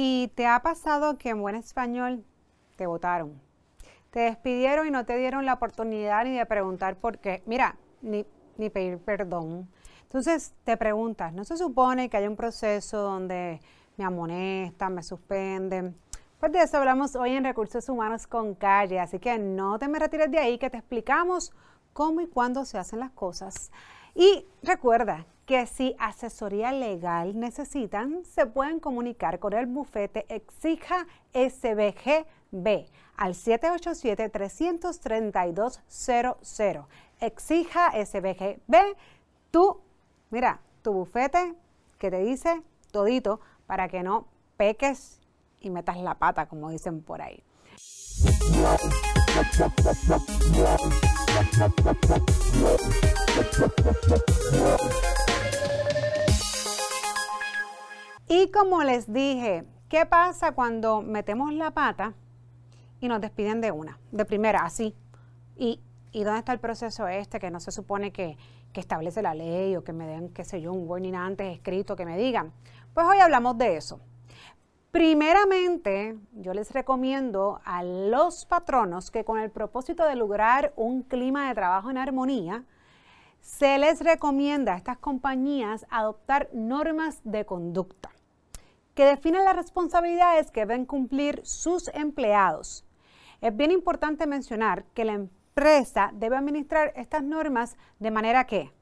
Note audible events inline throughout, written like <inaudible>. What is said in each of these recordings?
¿Y te ha pasado que en buen español te votaron? Te despidieron y no te dieron la oportunidad ni de preguntar por qué. Mira, ni, ni pedir perdón. Entonces te preguntas, ¿no se supone que hay un proceso donde me amonestan, me suspenden? Pues de eso hablamos hoy en Recursos Humanos con Calle, así que no te me retires de ahí que te explicamos cómo y cuándo se hacen las cosas. Y recuerda que si asesoría legal necesitan, se pueden comunicar con el bufete Exija SBGB al 787-332-00. Exija SBGB, tú, mira, tu bufete que te dice todito para que no peques y metas la pata, como dicen por ahí. Y como les dije, ¿qué pasa cuando metemos la pata y nos despiden de una? De primera, así. ¿Y, y dónde está el proceso este que no se supone que, que establece la ley o que me den, qué sé yo, un warning antes escrito que me digan? Pues hoy hablamos de eso. Primeramente, yo les recomiendo a los patronos que con el propósito de lograr un clima de trabajo en armonía, se les recomienda a estas compañías adoptar normas de conducta que definen las responsabilidades que deben cumplir sus empleados. Es bien importante mencionar que la empresa debe administrar estas normas de manera que,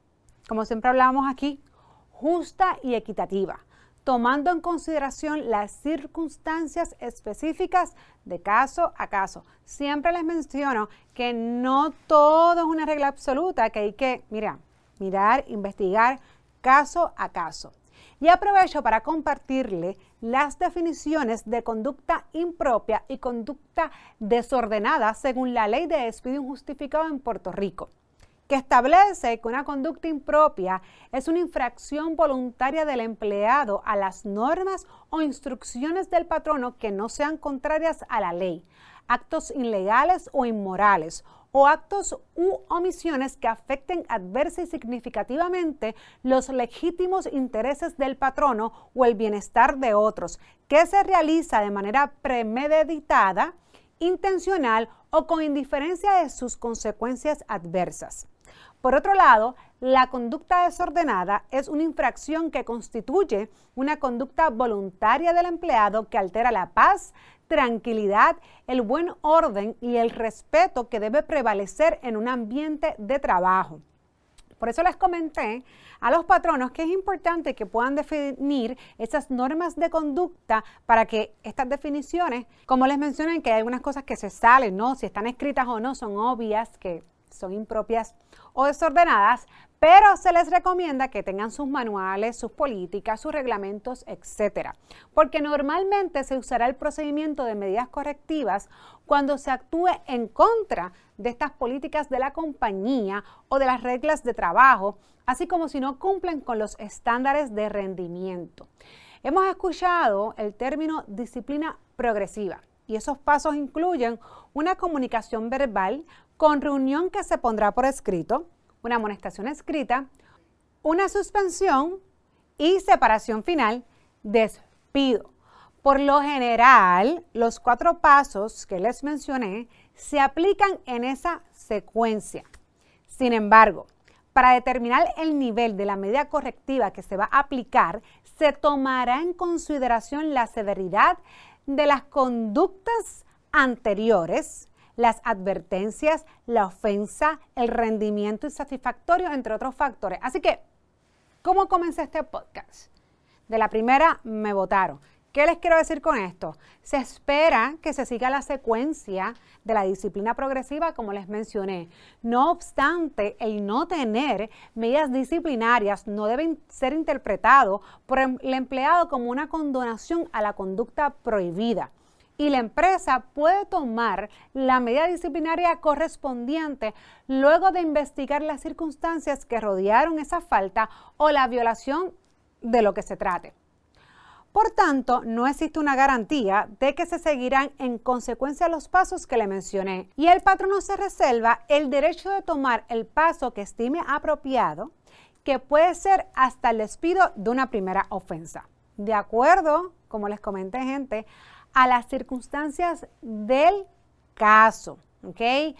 como siempre hablamos aquí, justa y equitativa, tomando en consideración las circunstancias específicas de caso a caso. Siempre les menciono que no todo es una regla absoluta, que hay que, mira, mirar, investigar caso a caso. Y aprovecho para compartirle las definiciones de conducta impropia y conducta desordenada según la ley de despido injustificado en Puerto Rico, que establece que una conducta impropia es una infracción voluntaria del empleado a las normas o instrucciones del patrono que no sean contrarias a la ley, actos ilegales o inmorales o actos u omisiones que afecten adversa y significativamente los legítimos intereses del patrono o el bienestar de otros, que se realiza de manera premeditada, intencional o con indiferencia de sus consecuencias adversas. Por otro lado, la conducta desordenada es una infracción que constituye una conducta voluntaria del empleado que altera la paz, tranquilidad, el buen orden y el respeto que debe prevalecer en un ambiente de trabajo. Por eso les comenté a los patronos que es importante que puedan definir esas normas de conducta para que estas definiciones, como les mencioné, que hay algunas cosas que se salen, ¿no? Si están escritas o no, son obvias, que son impropias o desordenadas, pero se les recomienda que tengan sus manuales, sus políticas, sus reglamentos, etcétera, porque normalmente se usará el procedimiento de medidas correctivas cuando se actúe en contra de estas políticas de la compañía o de las reglas de trabajo, así como si no cumplen con los estándares de rendimiento. Hemos escuchado el término disciplina progresiva y esos pasos incluyen una comunicación verbal con reunión que se pondrá por escrito, una amonestación escrita, una suspensión y separación final, despido. Por lo general, los cuatro pasos que les mencioné se aplican en esa secuencia. Sin embargo, para determinar el nivel de la medida correctiva que se va a aplicar, se tomará en consideración la severidad de las conductas anteriores las advertencias, la ofensa, el rendimiento insatisfactorio, entre otros factores. Así que, ¿cómo comencé este podcast? De la primera me votaron. ¿Qué les quiero decir con esto? Se espera que se siga la secuencia de la disciplina progresiva, como les mencioné. No obstante, el no tener medidas disciplinarias no debe ser interpretado por el empleado como una condonación a la conducta prohibida y la empresa puede tomar la medida disciplinaria correspondiente luego de investigar las circunstancias que rodearon esa falta o la violación de lo que se trate. Por tanto, no existe una garantía de que se seguirán en consecuencia los pasos que le mencioné y el patrono se reserva el derecho de tomar el paso que estime apropiado, que puede ser hasta el despido de una primera ofensa. De acuerdo como les comenté, gente, a las circunstancias del caso, ¿ok?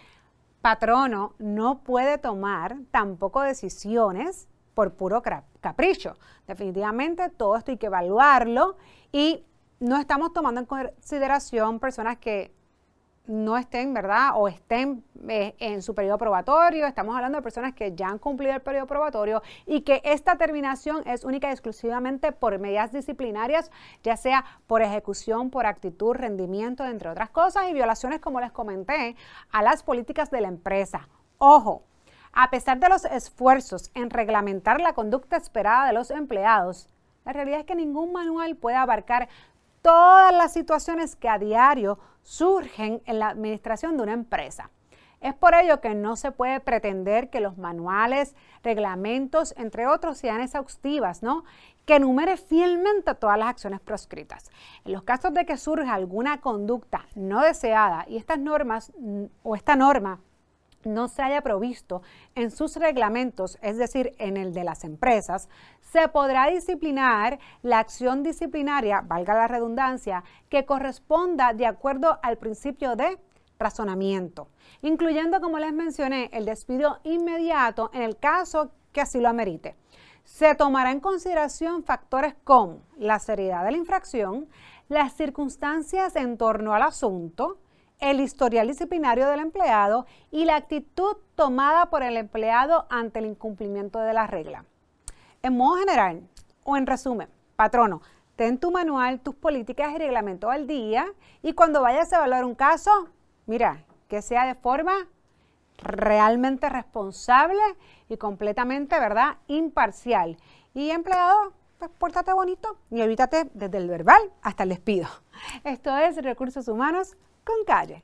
Patrono no puede tomar tampoco decisiones por puro capricho. Definitivamente todo esto hay que evaluarlo y no estamos tomando en consideración personas que no estén, ¿verdad? O estén eh, en su periodo probatorio. Estamos hablando de personas que ya han cumplido el periodo probatorio y que esta terminación es única y exclusivamente por medidas disciplinarias, ya sea por ejecución, por actitud, rendimiento, entre otras cosas, y violaciones, como les comenté, a las políticas de la empresa. Ojo, a pesar de los esfuerzos en reglamentar la conducta esperada de los empleados, la realidad es que ningún manual puede abarcar todas las situaciones que a diario surgen en la administración de una empresa. Es por ello que no se puede pretender que los manuales, reglamentos, entre otros, sean exhaustivas, ¿no? Que enumere fielmente todas las acciones proscritas. En los casos de que surja alguna conducta no deseada y estas normas o esta norma no se haya provisto en sus reglamentos, es decir, en el de las empresas, se podrá disciplinar la acción disciplinaria, valga la redundancia, que corresponda de acuerdo al principio de razonamiento, incluyendo, como les mencioné, el despido inmediato en el caso que así lo amerite. Se tomará en consideración factores como la seriedad de la infracción, las circunstancias en torno al asunto, el historial disciplinario del empleado y la actitud tomada por el empleado ante el incumplimiento de la regla. En modo general, o en resumen, patrono, ten tu manual, tus políticas y reglamentos al día y cuando vayas a evaluar un caso, mira, que sea de forma realmente responsable y completamente, ¿verdad?, imparcial. Y empleado, pues pórtate bonito y evítate desde el verbal hasta el despido. <laughs> Esto es Recursos Humanos con calle.